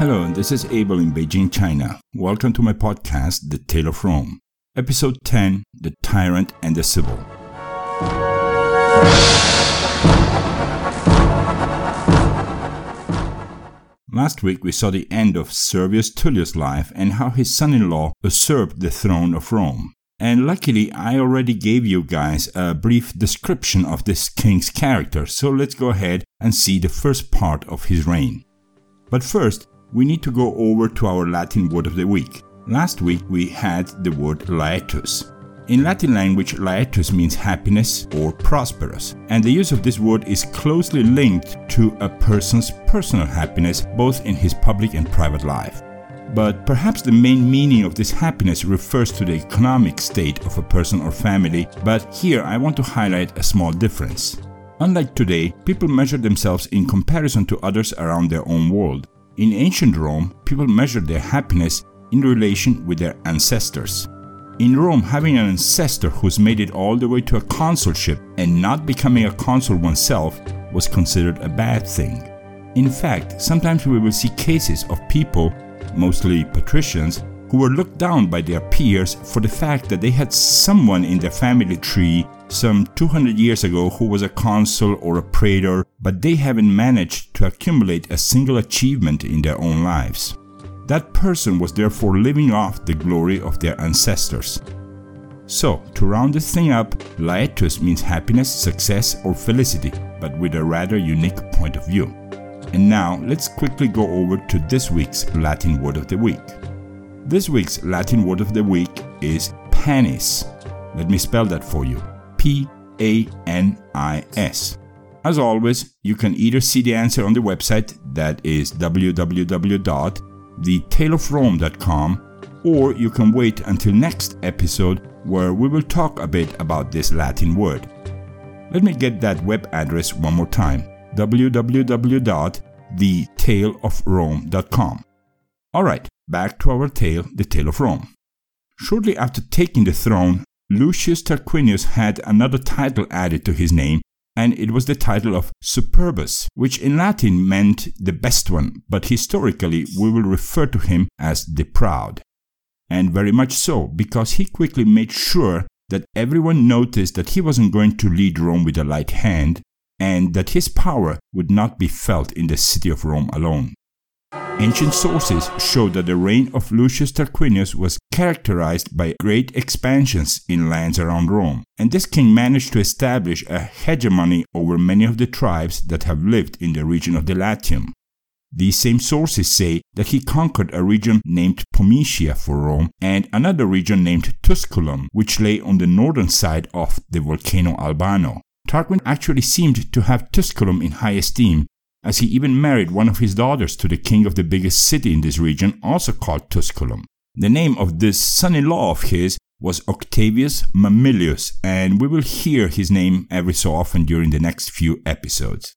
Hello, this is Abel in Beijing, China. Welcome to my podcast, The Tale of Rome. Episode 10 The Tyrant and the Sibyl. Last week we saw the end of Servius Tullius' life and how his son in law usurped the throne of Rome. And luckily, I already gave you guys a brief description of this king's character, so let's go ahead and see the first part of his reign. But first, we need to go over to our Latin word of the week. Last week we had the word laetus. In Latin language, laetus means happiness or prosperous, and the use of this word is closely linked to a person's personal happiness both in his public and private life. But perhaps the main meaning of this happiness refers to the economic state of a person or family, but here I want to highlight a small difference. Unlike today, people measure themselves in comparison to others around their own world. In ancient Rome, people measured their happiness in relation with their ancestors. In Rome, having an ancestor who's made it all the way to a consulship and not becoming a consul oneself was considered a bad thing. In fact, sometimes we will see cases of people, mostly patricians, who were looked down by their peers for the fact that they had someone in their family tree some 200 years ago who was a consul or a praetor, but they haven't managed to accumulate a single achievement in their own lives. That person was therefore living off the glory of their ancestors. So, to round this thing up, laetus means happiness, success, or felicity, but with a rather unique point of view. And now, let's quickly go over to this week's Latin word of the week. This week's Latin word of the week is panis. Let me spell that for you P A N I S. As always, you can either see the answer on the website, that is www.thetaleofrome.com, or you can wait until next episode where we will talk a bit about this Latin word. Let me get that web address one more time www.thetaleofrome.com. Alright, back to our tale, the tale of Rome. Shortly after taking the throne, Lucius Tarquinius had another title added to his name, and it was the title of Superbus, which in Latin meant the best one, but historically we will refer to him as the proud. And very much so, because he quickly made sure that everyone noticed that he wasn't going to lead Rome with a light hand, and that his power would not be felt in the city of Rome alone. Ancient sources show that the reign of Lucius Tarquinius was characterized by great expansions in lands around Rome, and this king managed to establish a hegemony over many of the tribes that have lived in the region of the Latium. These same sources say that he conquered a region named Pometia for Rome and another region named Tusculum, which lay on the northern side of the volcano Albano. Tarquin actually seemed to have Tusculum in high esteem, as he even married one of his daughters to the king of the biggest city in this region, also called Tusculum. The name of this son in law of his was Octavius Mamilius, and we will hear his name every so often during the next few episodes.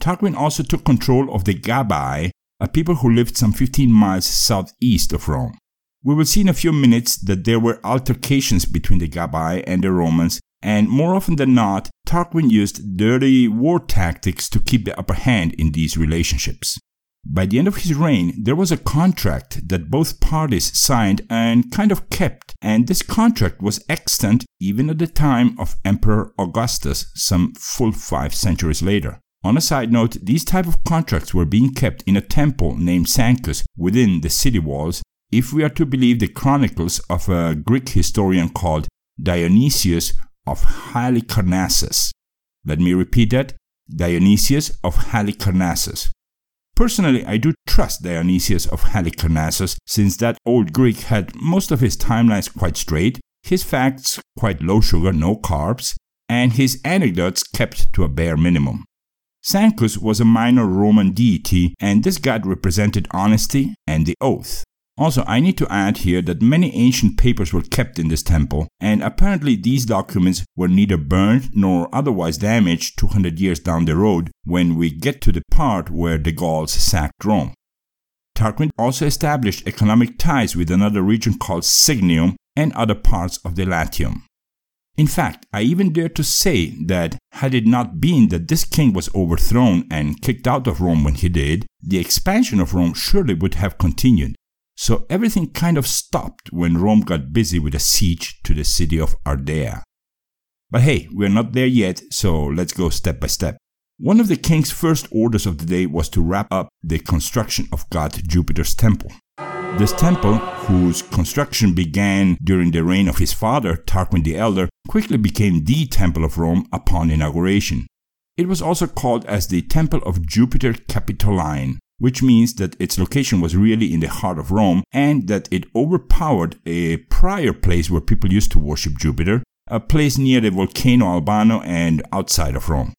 Tarquin also took control of the Gabii, a people who lived some 15 miles southeast of Rome. We will see in a few minutes that there were altercations between the Gabii and the Romans, and more often than not, Tarquin used dirty war tactics to keep the upper hand in these relationships. By the end of his reign, there was a contract that both parties signed and kind of kept, and this contract was extant even at the time of Emperor Augustus, some full five centuries later. On a side note, these type of contracts were being kept in a temple named Sancus within the city walls, if we are to believe the chronicles of a Greek historian called Dionysius of Halicarnassus. Let me repeat that Dionysius of Halicarnassus. Personally, I do trust Dionysius of Halicarnassus since that old Greek had most of his timelines quite straight, his facts quite low sugar, no carbs, and his anecdotes kept to a bare minimum. Sancus was a minor Roman deity, and this god represented honesty and the oath. Also, I need to add here that many ancient papers were kept in this temple, and apparently these documents were neither burned nor otherwise damaged 200 years down the road when we get to the part where the Gauls sacked Rome. Tarquin also established economic ties with another region called Signium and other parts of the Latium. In fact, I even dare to say that had it not been that this king was overthrown and kicked out of Rome when he did, the expansion of Rome surely would have continued. So everything kind of stopped when Rome got busy with a siege to the city of Ardea. But hey, we're not there yet, so let's go step by step. One of the king's first orders of the day was to wrap up the construction of god Jupiter's temple. This temple, whose construction began during the reign of his father, Tarquin the Elder, quickly became the Temple of Rome upon inauguration. It was also called as the Temple of Jupiter Capitoline, which means that its location was really in the heart of Rome and that it overpowered a prior place where people used to worship Jupiter, a place near the volcano Albano and outside of Rome.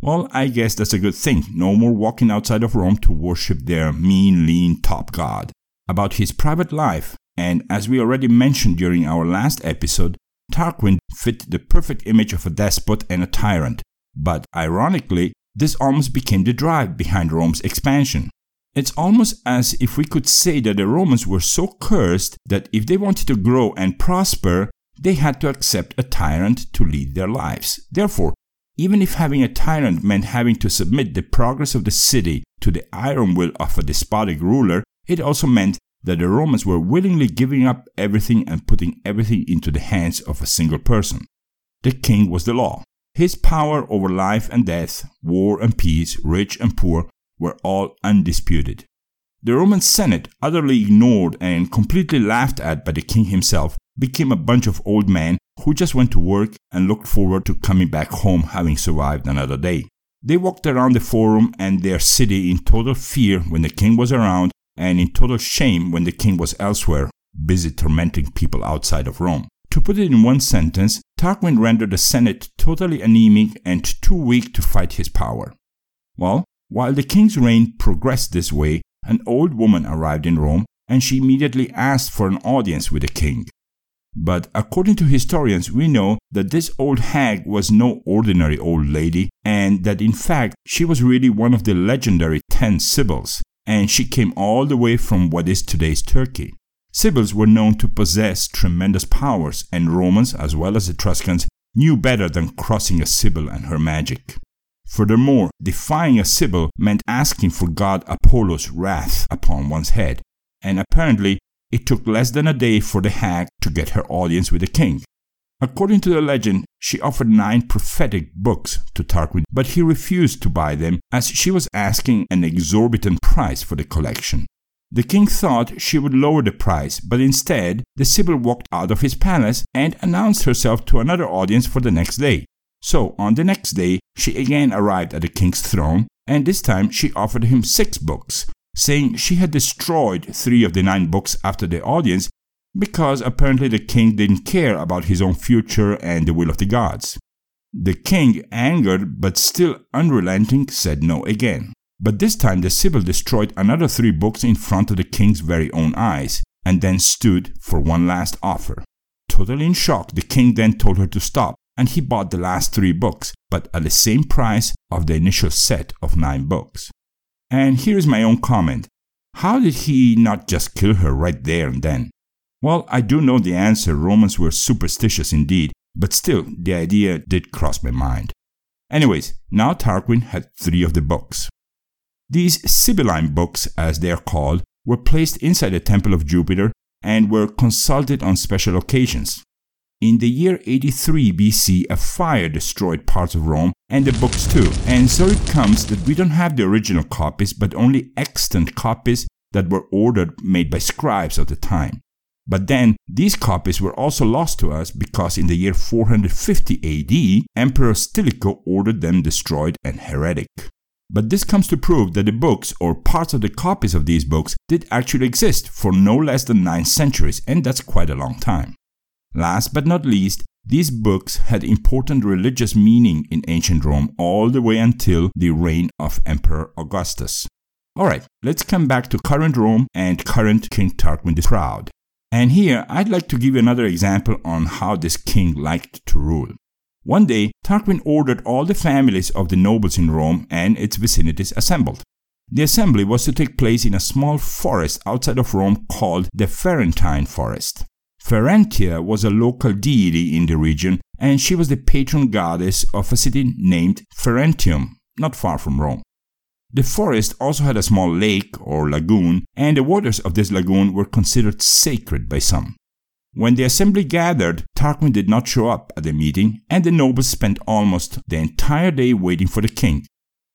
Well, I guess that's a good thing. No more walking outside of Rome to worship their mean, lean top god about his private life, and as we already mentioned during our last episode, Tarquin fit the perfect image of a despot and a tyrant. But ironically, this almost became the drive behind Rome's expansion. It's almost as if we could say that the Romans were so cursed that if they wanted to grow and prosper, they had to accept a tyrant to lead their lives. Therefore, even if having a tyrant meant having to submit the progress of the city to the iron will of a despotic ruler, it also meant that the Romans were willingly giving up everything and putting everything into the hands of a single person. The king was the law. His power over life and death, war and peace, rich and poor, were all undisputed. The Roman Senate, utterly ignored and completely laughed at by the king himself, became a bunch of old men who just went to work and looked forward to coming back home having survived another day. They walked around the forum and their city in total fear when the king was around and in total shame when the king was elsewhere, busy tormenting people outside of Rome. To put it in one sentence, Tarquin rendered the Senate totally anemic and too weak to fight his power. Well, while the king's reign progressed this way, an old woman arrived in Rome and she immediately asked for an audience with the king. But according to historians, we know that this old hag was no ordinary old lady, and that in fact she was really one of the legendary ten Sibyls, and she came all the way from what is today's Turkey. Sibyls were known to possess tremendous powers, and Romans, as well as Etruscans, knew better than crossing a Sibyl and her magic. Furthermore, defying a Sibyl meant asking for god Apollo's wrath upon one's head, and apparently it took less than a day for the hag to get her audience with the king. According to the legend, she offered nine prophetic books to Tarquin, but he refused to buy them as she was asking an exorbitant price for the collection. The king thought she would lower the price, but instead, the Sibyl walked out of his palace and announced herself to another audience for the next day. So, on the next day, she again arrived at the king's throne, and this time she offered him six books, saying she had destroyed three of the nine books after the audience because apparently the king didn't care about his own future and the will of the gods. The king, angered but still unrelenting, said no again. But this time the Sibyl destroyed another three books in front of the king's very own eyes, and then stood for one last offer. Totally in shock, the king then told her to stop, and he bought the last three books, but at the same price of the initial set of nine books. And here is my own comment. How did he not just kill her right there and then? Well, I do know the answer. Romans were superstitious indeed, but still, the idea did cross my mind. Anyways, now Tarquin had three of the books. These Sibylline books, as they are called, were placed inside the Temple of Jupiter and were consulted on special occasions. In the year 83 BC, a fire destroyed parts of Rome and the books too, and so it comes that we don't have the original copies but only extant copies that were ordered made by scribes of the time. But then these copies were also lost to us because in the year 450 AD, Emperor Stilicho ordered them destroyed and heretic. But this comes to prove that the books or parts of the copies of these books did actually exist for no less than nine centuries, and that's quite a long time. Last but not least, these books had important religious meaning in ancient Rome all the way until the reign of Emperor Augustus. Alright, let's come back to current Rome and current King Tarquin the Proud. And here I'd like to give you another example on how this king liked to rule. One day, Tarquin ordered all the families of the nobles in Rome and its vicinities assembled. The assembly was to take place in a small forest outside of Rome called the Ferentine Forest. Ferentia was a local deity in the region, and she was the patron goddess of a city named Ferentium, not far from Rome. The forest also had a small lake or lagoon, and the waters of this lagoon were considered sacred by some. When the assembly gathered, Tarquin did not show up at the meeting, and the nobles spent almost the entire day waiting for the king.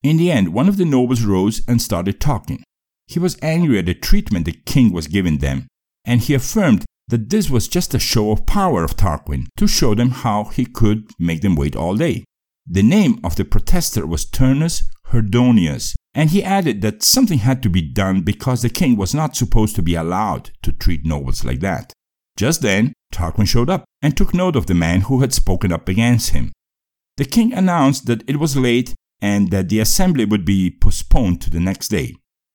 In the end, one of the nobles rose and started talking. He was angry at the treatment the king was giving them, and he affirmed that this was just a show of power of Tarquin to show them how he could make them wait all day. The name of the protester was Turnus Herdonius, and he added that something had to be done because the king was not supposed to be allowed to treat nobles like that. Just then, Tarquin showed up and took note of the man who had spoken up against him. The king announced that it was late and that the assembly would be postponed to the next day.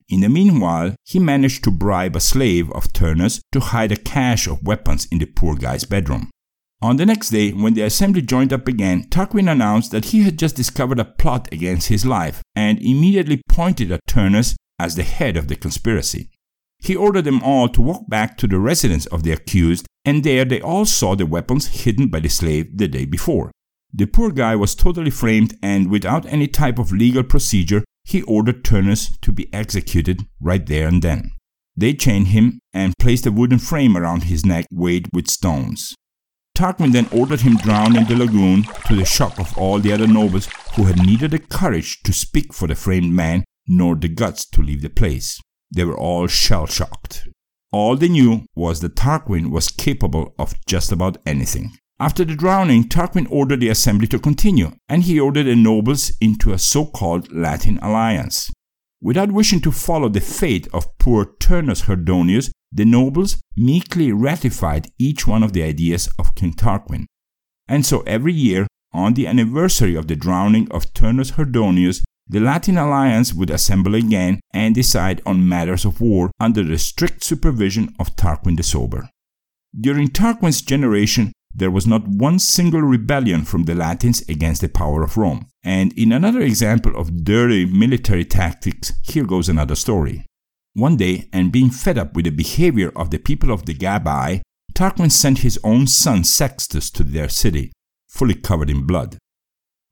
In the meanwhile, he managed to bribe a slave of Turnus to hide a cache of weapons in the poor guy's bedroom. On the next day, when the assembly joined up again, Tarquin announced that he had just discovered a plot against his life and immediately pointed at Turnus as the head of the conspiracy. He ordered them all to walk back to the residence of the accused, and there they all saw the weapons hidden by the slave the day before. The poor guy was totally framed, and without any type of legal procedure, he ordered Turnus to be executed right there and then. They chained him and placed a wooden frame around his neck weighted with stones. Tarquin then ordered him drowned in the lagoon to the shock of all the other nobles who had neither the courage to speak for the framed man nor the guts to leave the place. They were all shell shocked. All they knew was that Tarquin was capable of just about anything. After the drowning, Tarquin ordered the assembly to continue, and he ordered the nobles into a so called Latin alliance. Without wishing to follow the fate of poor Turnus Herdonius, the nobles meekly ratified each one of the ideas of King Tarquin. And so every year, on the anniversary of the drowning of Turnus Herdonius, the Latin alliance would assemble again and decide on matters of war under the strict supervision of Tarquin the Sober. During Tarquin's generation, there was not one single rebellion from the Latins against the power of Rome. And in another example of dirty military tactics, here goes another story. One day, and being fed up with the behavior of the people of the Gabii, Tarquin sent his own son Sextus to their city, fully covered in blood.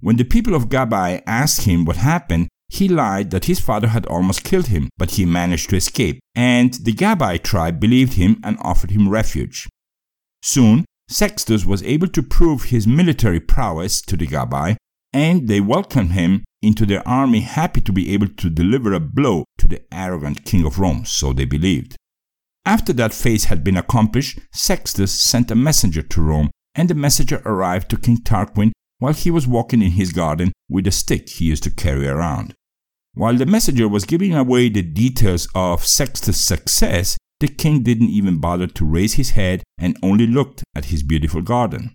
When the people of Gabii asked him what happened, he lied that his father had almost killed him, but he managed to escape, and the Gabii tribe believed him and offered him refuge. Soon, Sextus was able to prove his military prowess to the Gabii, and they welcomed him into their army, happy to be able to deliver a blow to the arrogant king of Rome, so they believed. After that phase had been accomplished, Sextus sent a messenger to Rome, and the messenger arrived to King Tarquin while he was walking in his garden with a stick he used to carry around. While the messenger was giving away the details of Sextus' success, the king didn't even bother to raise his head and only looked at his beautiful garden.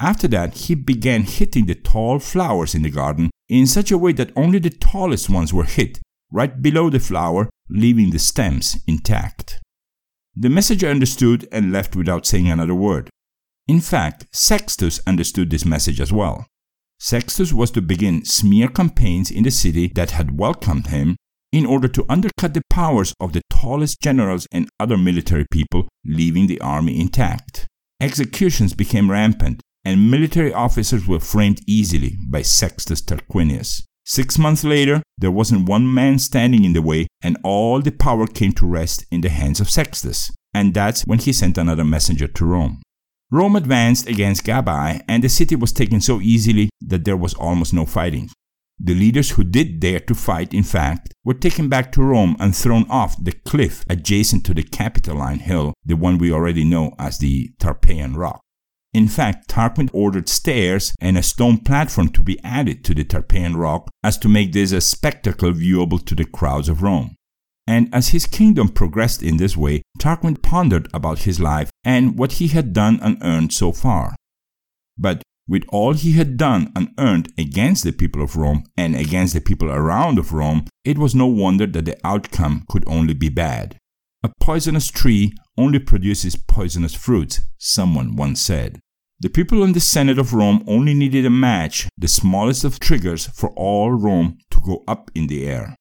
After that, he began hitting the tall flowers in the garden in such a way that only the tallest ones were hit, right below the flower, leaving the stems intact. The messenger understood and left without saying another word. In fact, Sextus understood this message as well. Sextus was to begin smear campaigns in the city that had welcomed him in order to undercut the powers of the tallest generals and other military people, leaving the army intact. Executions became rampant, and military officers were framed easily by Sextus Tarquinius. Six months later, there wasn't one man standing in the way, and all the power came to rest in the hands of Sextus. And that's when he sent another messenger to Rome. Rome advanced against Gabii, and the city was taken so easily that there was almost no fighting. The leaders who did dare to fight, in fact, were taken back to Rome and thrown off the cliff adjacent to the Capitoline Hill, the one we already know as the Tarpeian Rock. In fact, Tarquin ordered stairs and a stone platform to be added to the Tarpeian Rock as to make this a spectacle viewable to the crowds of Rome. And as his kingdom progressed in this way, Tarquin pondered about his life and what he had done and earned so far. But with all he had done and earned against the people of Rome and against the people around of Rome, it was no wonder that the outcome could only be bad. A poisonous tree only produces poisonous fruits, someone once said. The people in the Senate of Rome only needed a match, the smallest of triggers, for all Rome to go up in the air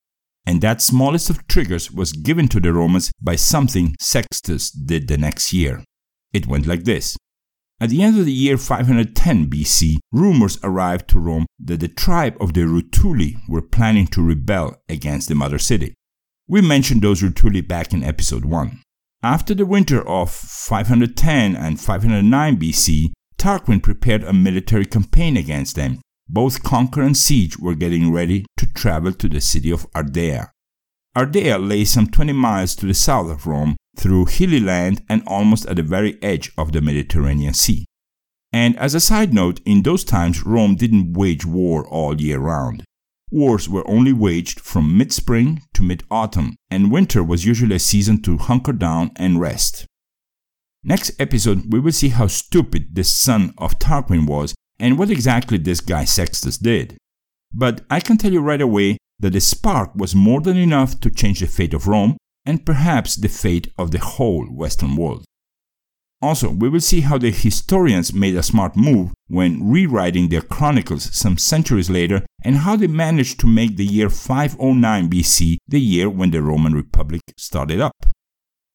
and that smallest of triggers was given to the Romans by something Sextus did the next year. It went like this. At the end of the year 510 BC, rumors arrived to Rome that the tribe of the Rutuli were planning to rebel against the mother city. We mentioned those Rutuli back in episode 1. After the winter of 510 and 509 BC, Tarquin prepared a military campaign against them. Both Conquer and Siege were getting ready to travel to the city of Ardea. Ardea lay some 20 miles to the south of Rome through hilly land and almost at the very edge of the Mediterranean Sea. And as a side note, in those times Rome didn't wage war all year round. Wars were only waged from mid spring to mid autumn, and winter was usually a season to hunker down and rest. Next episode, we will see how stupid this son of Tarquin was and what exactly this guy Sextus did. But I can tell you right away that the spark was more than enough to change the fate of Rome and perhaps the fate of the whole Western world. Also, we will see how the historians made a smart move when rewriting their chronicles some centuries later and how they managed to make the year 509 BC the year when the Roman Republic started up.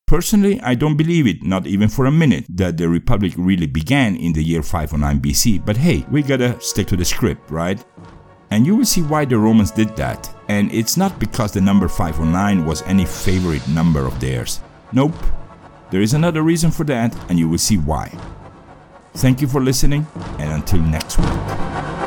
Personally, I don't believe it, not even for a minute, that the Republic really began in the year 509 BC, but hey, we gotta stick to the script, right? And you will see why the Romans did that, and it's not because the number 509 was any favorite number of theirs. Nope, there is another reason for that, and you will see why. Thank you for listening, and until next week.